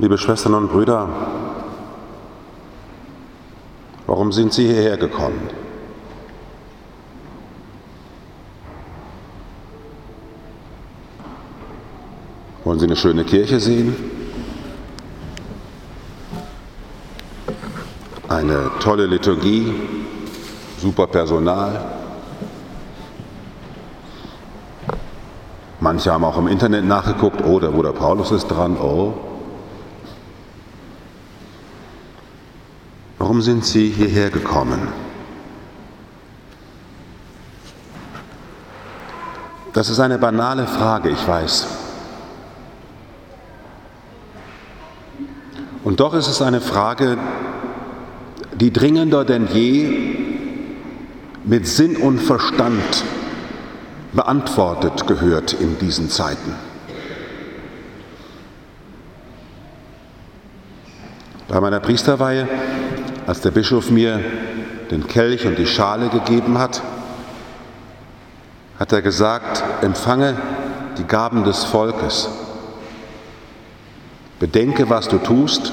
Liebe Schwestern und Brüder, warum sind Sie hierher gekommen? Wollen Sie eine schöne Kirche sehen? Eine tolle Liturgie, super Personal. Manche haben auch im Internet nachgeguckt, oh, der Bruder Paulus ist dran, oh. Warum sind Sie hierher gekommen? Das ist eine banale Frage, ich weiß. Und doch ist es eine Frage, die dringender denn je mit Sinn und Verstand beantwortet gehört in diesen Zeiten. Bei meiner Priesterweihe, als der Bischof mir den Kelch und die Schale gegeben hat, hat er gesagt, empfange die Gaben des Volkes. Bedenke, was du tust,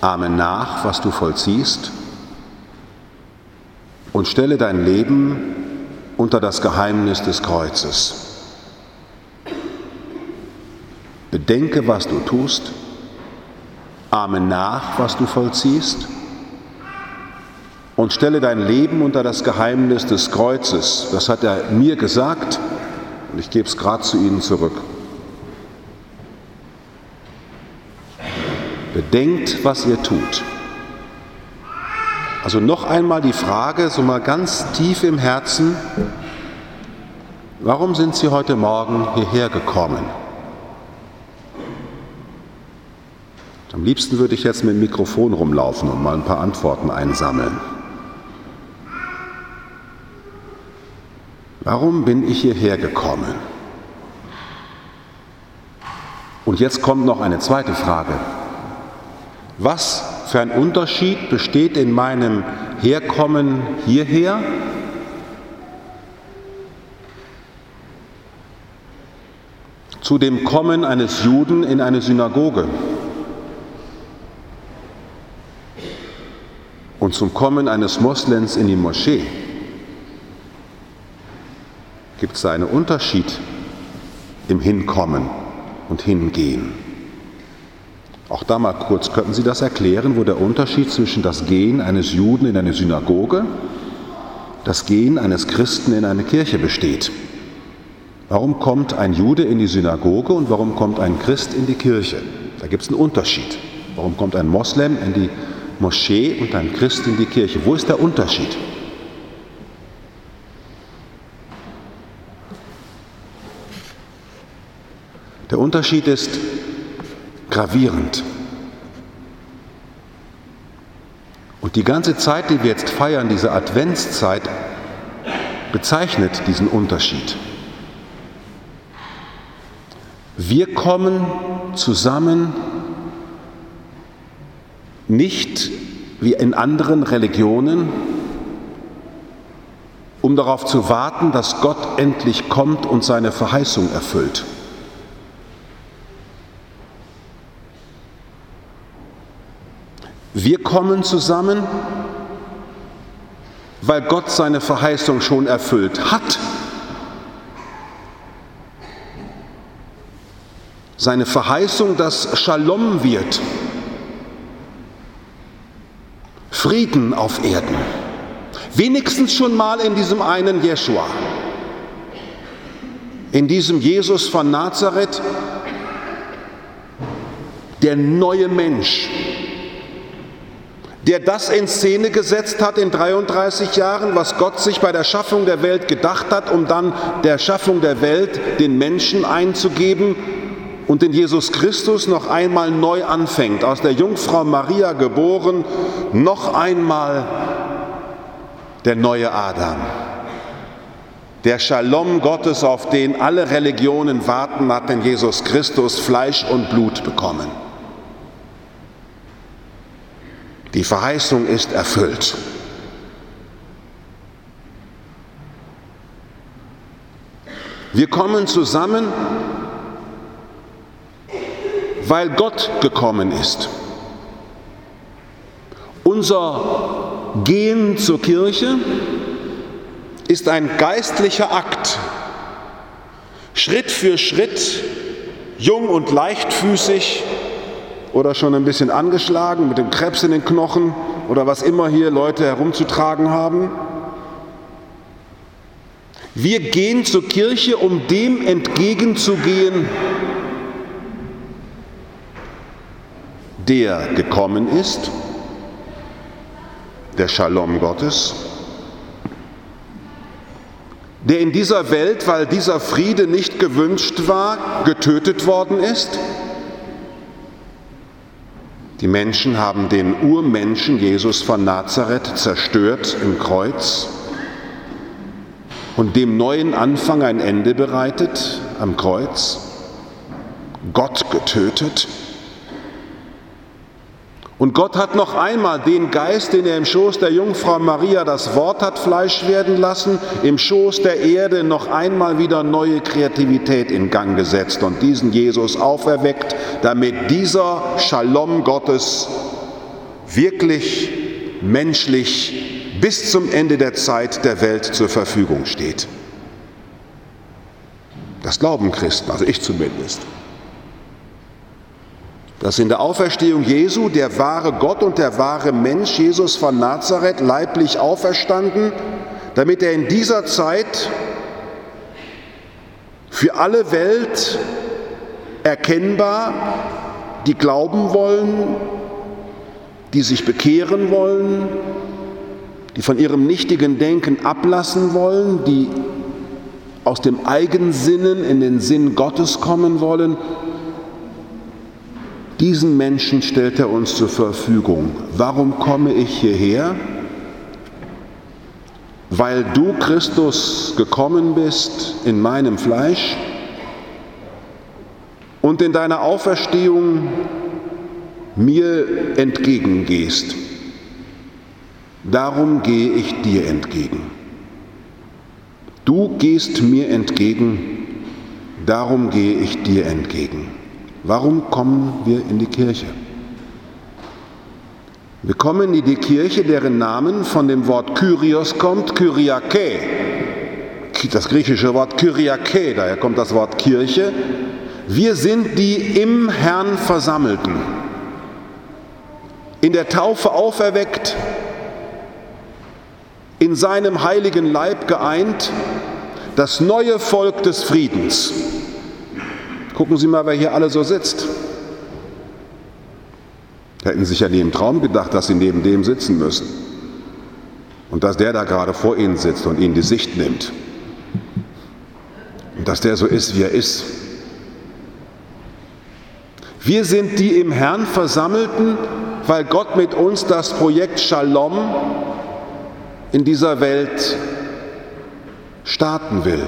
ahme nach, was du vollziehst und stelle dein Leben unter das Geheimnis des Kreuzes. Bedenke, was du tust, ahme nach, was du vollziehst und stelle dein Leben unter das Geheimnis des Kreuzes. Das hat er mir gesagt und ich gebe es gerade zu Ihnen zurück. Bedenkt, was ihr tut. Also noch einmal die Frage, so mal ganz tief im Herzen, warum sind Sie heute Morgen hierher gekommen? Am liebsten würde ich jetzt mit dem Mikrofon rumlaufen und mal ein paar Antworten einsammeln. Warum bin ich hierher gekommen? Und jetzt kommt noch eine zweite Frage. Was für ein Unterschied besteht in meinem Herkommen hierher zu dem Kommen eines Juden in eine Synagoge und zum Kommen eines Moslems in die Moschee? Gibt es da einen Unterschied im Hinkommen und Hingehen? Auch da mal kurz, könnten Sie das erklären, wo der Unterschied zwischen das Gehen eines Juden in eine Synagoge, das Gehen eines Christen in eine Kirche besteht? Warum kommt ein Jude in die Synagoge und warum kommt ein Christ in die Kirche? Da gibt es einen Unterschied. Warum kommt ein Moslem in die Moschee und ein Christ in die Kirche? Wo ist der Unterschied? Der Unterschied ist gravierend. Und die ganze Zeit, die wir jetzt feiern, diese Adventszeit, bezeichnet diesen Unterschied. Wir kommen zusammen nicht wie in anderen Religionen, um darauf zu warten, dass Gott endlich kommt und seine Verheißung erfüllt. Wir kommen zusammen, weil Gott seine Verheißung schon erfüllt hat. Seine Verheißung, dass Shalom wird, Frieden auf Erden. Wenigstens schon mal in diesem einen Jeschua, in diesem Jesus von Nazareth, der neue Mensch, der das in Szene gesetzt hat in 33 Jahren, was Gott sich bei der Schaffung der Welt gedacht hat, um dann der Schaffung der Welt den Menschen einzugeben und in Jesus Christus noch einmal neu anfängt, aus der Jungfrau Maria geboren, noch einmal der neue Adam. Der Shalom Gottes, auf den alle Religionen warten, hat in Jesus Christus Fleisch und Blut bekommen. Die Verheißung ist erfüllt. Wir kommen zusammen, weil Gott gekommen ist. Unser Gehen zur Kirche ist ein geistlicher Akt. Schritt für Schritt, jung und leichtfüßig oder schon ein bisschen angeschlagen mit dem Krebs in den Knochen oder was immer hier Leute herumzutragen haben. Wir gehen zur Kirche, um dem entgegenzugehen, der gekommen ist, der Shalom Gottes, der in dieser Welt, weil dieser Friede nicht gewünscht war, getötet worden ist. Die Menschen haben den Urmenschen Jesus von Nazareth zerstört im Kreuz und dem neuen Anfang ein Ende bereitet am Kreuz, Gott getötet und Gott hat noch einmal den Geist, den er im Schoß der Jungfrau Maria das Wort hat Fleisch werden lassen, im Schoß der Erde noch einmal wieder neue Kreativität in Gang gesetzt und diesen Jesus auferweckt, damit dieser Shalom Gottes wirklich menschlich bis zum Ende der Zeit der Welt zur Verfügung steht. Das glauben Christen, also ich zumindest dass in der Auferstehung Jesu der wahre Gott und der wahre Mensch Jesus von Nazareth leiblich auferstanden, damit er in dieser Zeit für alle Welt erkennbar, die glauben wollen, die sich bekehren wollen, die von ihrem nichtigen Denken ablassen wollen, die aus dem Eigensinnen in den Sinn Gottes kommen wollen, diesen Menschen stellt er uns zur Verfügung. Warum komme ich hierher? Weil du, Christus, gekommen bist in meinem Fleisch und in deiner Auferstehung mir entgegengehst. Darum gehe ich dir entgegen. Du gehst mir entgegen, darum gehe ich dir entgegen. Warum kommen wir in die Kirche? Wir kommen in die Kirche, deren Namen von dem Wort Kyrios kommt, Kyriake. Das griechische Wort Kyriake, daher kommt das Wort Kirche. Wir sind die im Herrn Versammelten, in der Taufe auferweckt, in seinem heiligen Leib geeint, das neue Volk des Friedens. Gucken Sie mal, wer hier alle so sitzt. Hätten sich ja nie im Traum gedacht, dass Sie neben dem sitzen müssen. Und dass der da gerade vor Ihnen sitzt und Ihnen die Sicht nimmt. Und dass der so ist, wie er ist. Wir sind die im Herrn Versammelten, weil Gott mit uns das Projekt Shalom in dieser Welt starten will,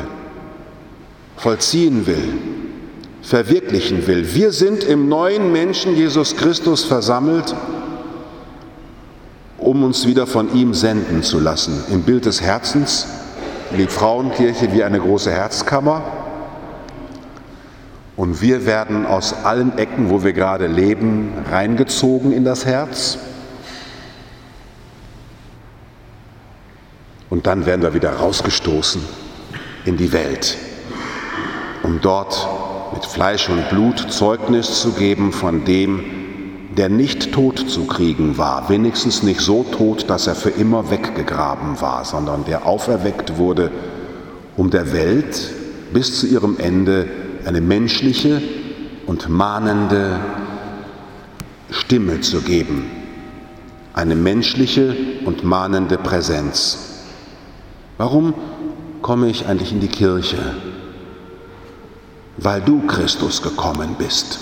vollziehen will verwirklichen will. Wir sind im neuen Menschen Jesus Christus versammelt, um uns wieder von ihm senden zu lassen. Im Bild des Herzens, die Frauenkirche wie eine große Herzkammer. Und wir werden aus allen Ecken, wo wir gerade leben, reingezogen in das Herz. Und dann werden wir wieder rausgestoßen in die Welt, um dort mit Fleisch und Blut Zeugnis zu geben von dem, der nicht tot zu kriegen war, wenigstens nicht so tot, dass er für immer weggegraben war, sondern der auferweckt wurde, um der Welt bis zu ihrem Ende eine menschliche und mahnende Stimme zu geben, eine menschliche und mahnende Präsenz. Warum komme ich eigentlich in die Kirche? Weil du Christus gekommen bist.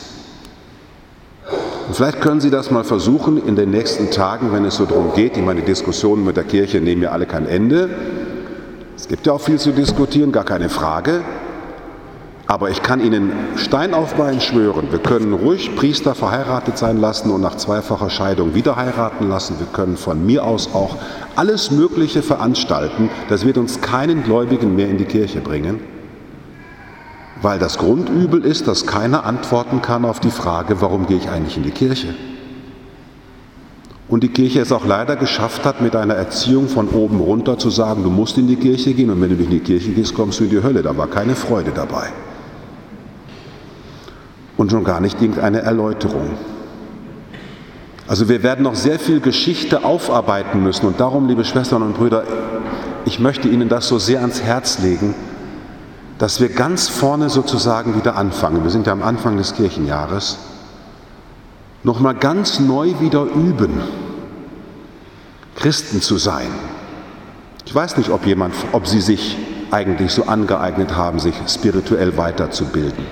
Und vielleicht können Sie das mal versuchen in den nächsten Tagen, wenn es so darum geht. Ich meine, Diskussionen mit der Kirche nehmen ja alle kein Ende. Es gibt ja auch viel zu diskutieren, gar keine Frage. Aber ich kann Ihnen Stein auf Bein schwören, wir können ruhig Priester verheiratet sein lassen und nach zweifacher Scheidung wieder heiraten lassen. Wir können von mir aus auch alles Mögliche veranstalten. Das wird uns keinen Gläubigen mehr in die Kirche bringen Weil das Grundübel ist, dass keiner antworten kann auf die Frage, warum gehe ich eigentlich in die Kirche? Und die Kirche es auch leider geschafft hat, mit einer Erziehung von oben runter zu sagen, du musst in die Kirche gehen und wenn du nicht in die Kirche gehst, kommst du in die Hölle. Da war keine Freude dabei. Und schon gar nicht irgendeine Erläuterung. Also wir werden noch sehr viel Geschichte aufarbeiten müssen und darum, liebe Schwestern und Brüder, ich möchte Ihnen das so sehr ans Herz legen, dass wir ganz vorne sozusagen wieder anfangen. Wir sind ja am Anfang des Kirchenjahres nochmal ganz neu wieder üben, Christen zu sein. Ich weiß nicht, ob jemand, ob Sie sich eigentlich so angeeignet haben, sich spirituell weiterzubilden.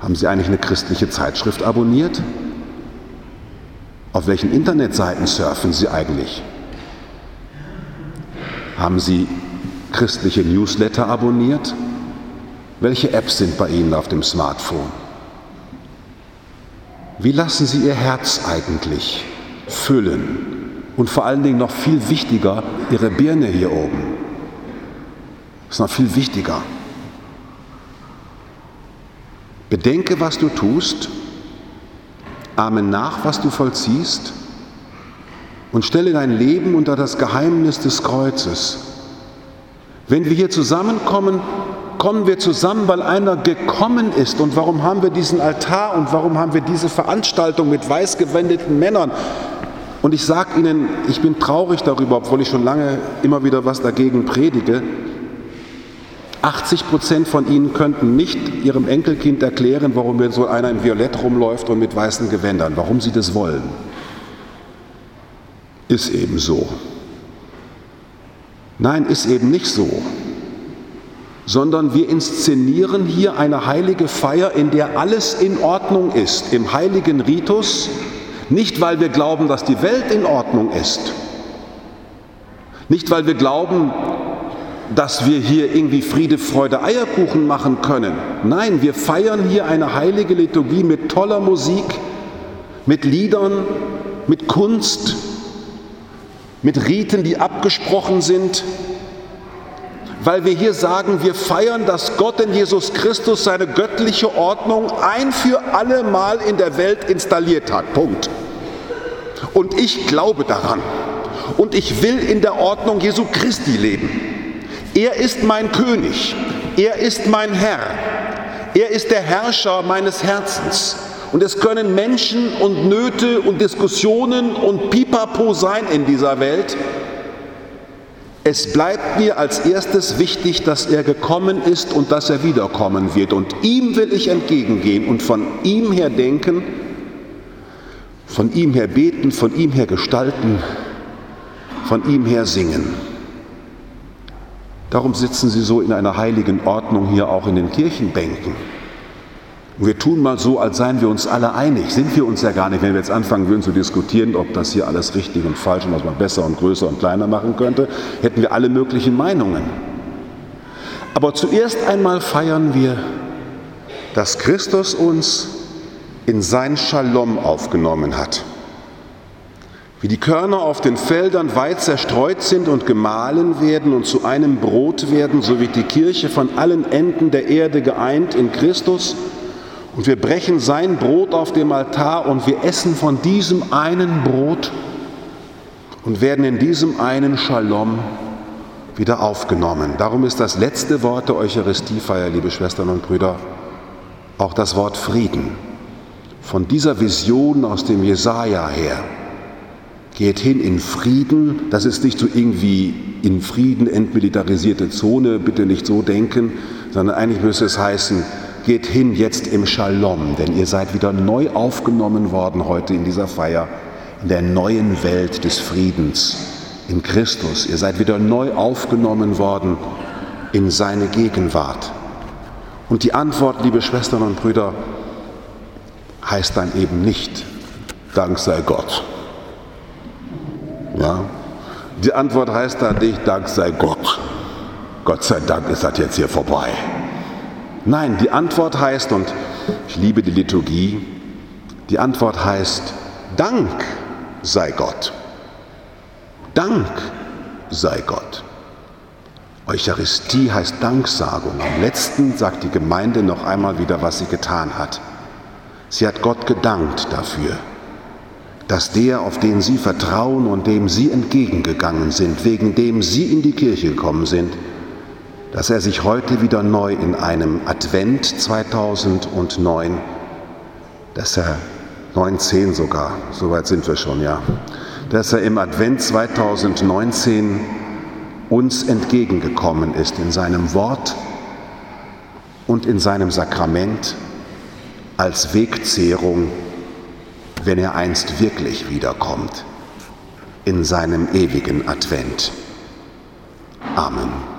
Haben Sie eigentlich eine christliche Zeitschrift abonniert? Auf welchen Internetseiten surfen Sie eigentlich? Haben Sie christliche Newsletter abonniert? Welche Apps sind bei Ihnen auf dem Smartphone? Wie lassen Sie Ihr Herz eigentlich füllen? Und vor allen Dingen noch viel wichtiger, Ihre Birne hier oben. Das ist noch viel wichtiger. Bedenke, was du tust, ahme nach, was du vollziehst und stelle dein Leben unter das Geheimnis des Kreuzes. Wenn wir hier zusammenkommen, kommen wir zusammen, weil einer gekommen ist. Und warum haben wir diesen Altar und warum haben wir diese Veranstaltung mit weiß gewendeten Männern? Und ich sage Ihnen, ich bin traurig darüber, obwohl ich schon lange immer wieder was dagegen predige. 80 Prozent von Ihnen könnten nicht Ihrem Enkelkind erklären, warum mir so einer in Violett rumläuft und mit weißen Gewändern, warum sie das wollen. Ist eben so. Nein, ist eben nicht so sondern wir inszenieren hier eine heilige Feier, in der alles in Ordnung ist, im heiligen Ritus, nicht weil wir glauben, dass die Welt in Ordnung ist, nicht weil wir glauben, dass wir hier irgendwie Friede, Freude, Eierkuchen machen können. Nein, wir feiern hier eine heilige Liturgie mit toller Musik, mit Liedern, mit Kunst, mit Riten, die abgesprochen sind, weil wir hier sagen, wir feiern, dass Gott in Jesus Christus seine göttliche Ordnung ein für alle Mal in der Welt installiert hat. Punkt. Und ich glaube daran. Und ich will in der Ordnung Jesu Christi leben. Er ist mein König. Er ist mein Herr. Er ist der Herrscher meines Herzens. Und es können Menschen und Nöte und Diskussionen und Pipapo sein in dieser Welt. Es bleibt mir als erstes wichtig, dass er gekommen ist und dass er wiederkommen wird. Und ihm will ich entgegengehen und von ihm her denken, von ihm her beten, von ihm her gestalten, von ihm her singen. Darum sitzen sie so in einer heiligen Ordnung hier auch in den Kirchenbänken. Und wir tun mal so, als seien wir uns alle einig. Sind wir uns ja gar nicht, wenn wir jetzt anfangen würden zu diskutieren, ob das hier alles richtig und falsch und was man besser und größer und kleiner machen könnte, hätten wir alle möglichen Meinungen. Aber zuerst einmal feiern wir, dass Christus uns in sein Shalom aufgenommen hat. Wie die Körner auf den Feldern weit zerstreut sind und gemahlen werden und zu einem Brot werden, so wird die Kirche von allen Enden der Erde geeint in Christus und wir brechen sein Brot auf dem Altar und wir essen von diesem einen Brot und werden in diesem einen Shalom wieder aufgenommen. Darum ist das letzte Wort der Eucharistiefeier, liebe Schwestern und Brüder, auch das Wort Frieden. Von dieser Vision aus dem Jesaja her. Geht hin in Frieden, das ist nicht so irgendwie in Frieden entmilitarisierte Zone, bitte nicht so denken, sondern eigentlich müsste es heißen, geht hin jetzt im Shalom, denn ihr seid wieder neu aufgenommen worden heute in dieser Feier, in der neuen Welt des Friedens, in Christus. Ihr seid wieder neu aufgenommen worden in seine Gegenwart. Und die Antwort, liebe Schwestern und Brüder, heißt dann eben nicht, Dank sei Gott. Ja? Die Antwort heißt dann nicht, Dank sei Gott. Gott sei Dank ist das jetzt hier vorbei. Nein, die Antwort heißt, und ich liebe die Liturgie, die Antwort heißt, Dank sei Gott. Dank sei Gott. Eucharistie heißt Danksagung. Am letzten sagt die Gemeinde noch einmal wieder, was sie getan hat. Sie hat Gott gedankt dafür, dass der, auf den sie vertrauen und dem sie entgegengegangen sind, wegen dem sie in die Kirche gekommen sind, dass er sich heute wieder neu in einem Advent 2009, dass er 19 sogar, soweit sind wir schon, ja, dass er im Advent 2019 uns entgegengekommen ist in seinem Wort und in seinem Sakrament als Wegzehrung, wenn er einst wirklich wiederkommt, in seinem ewigen Advent. Amen.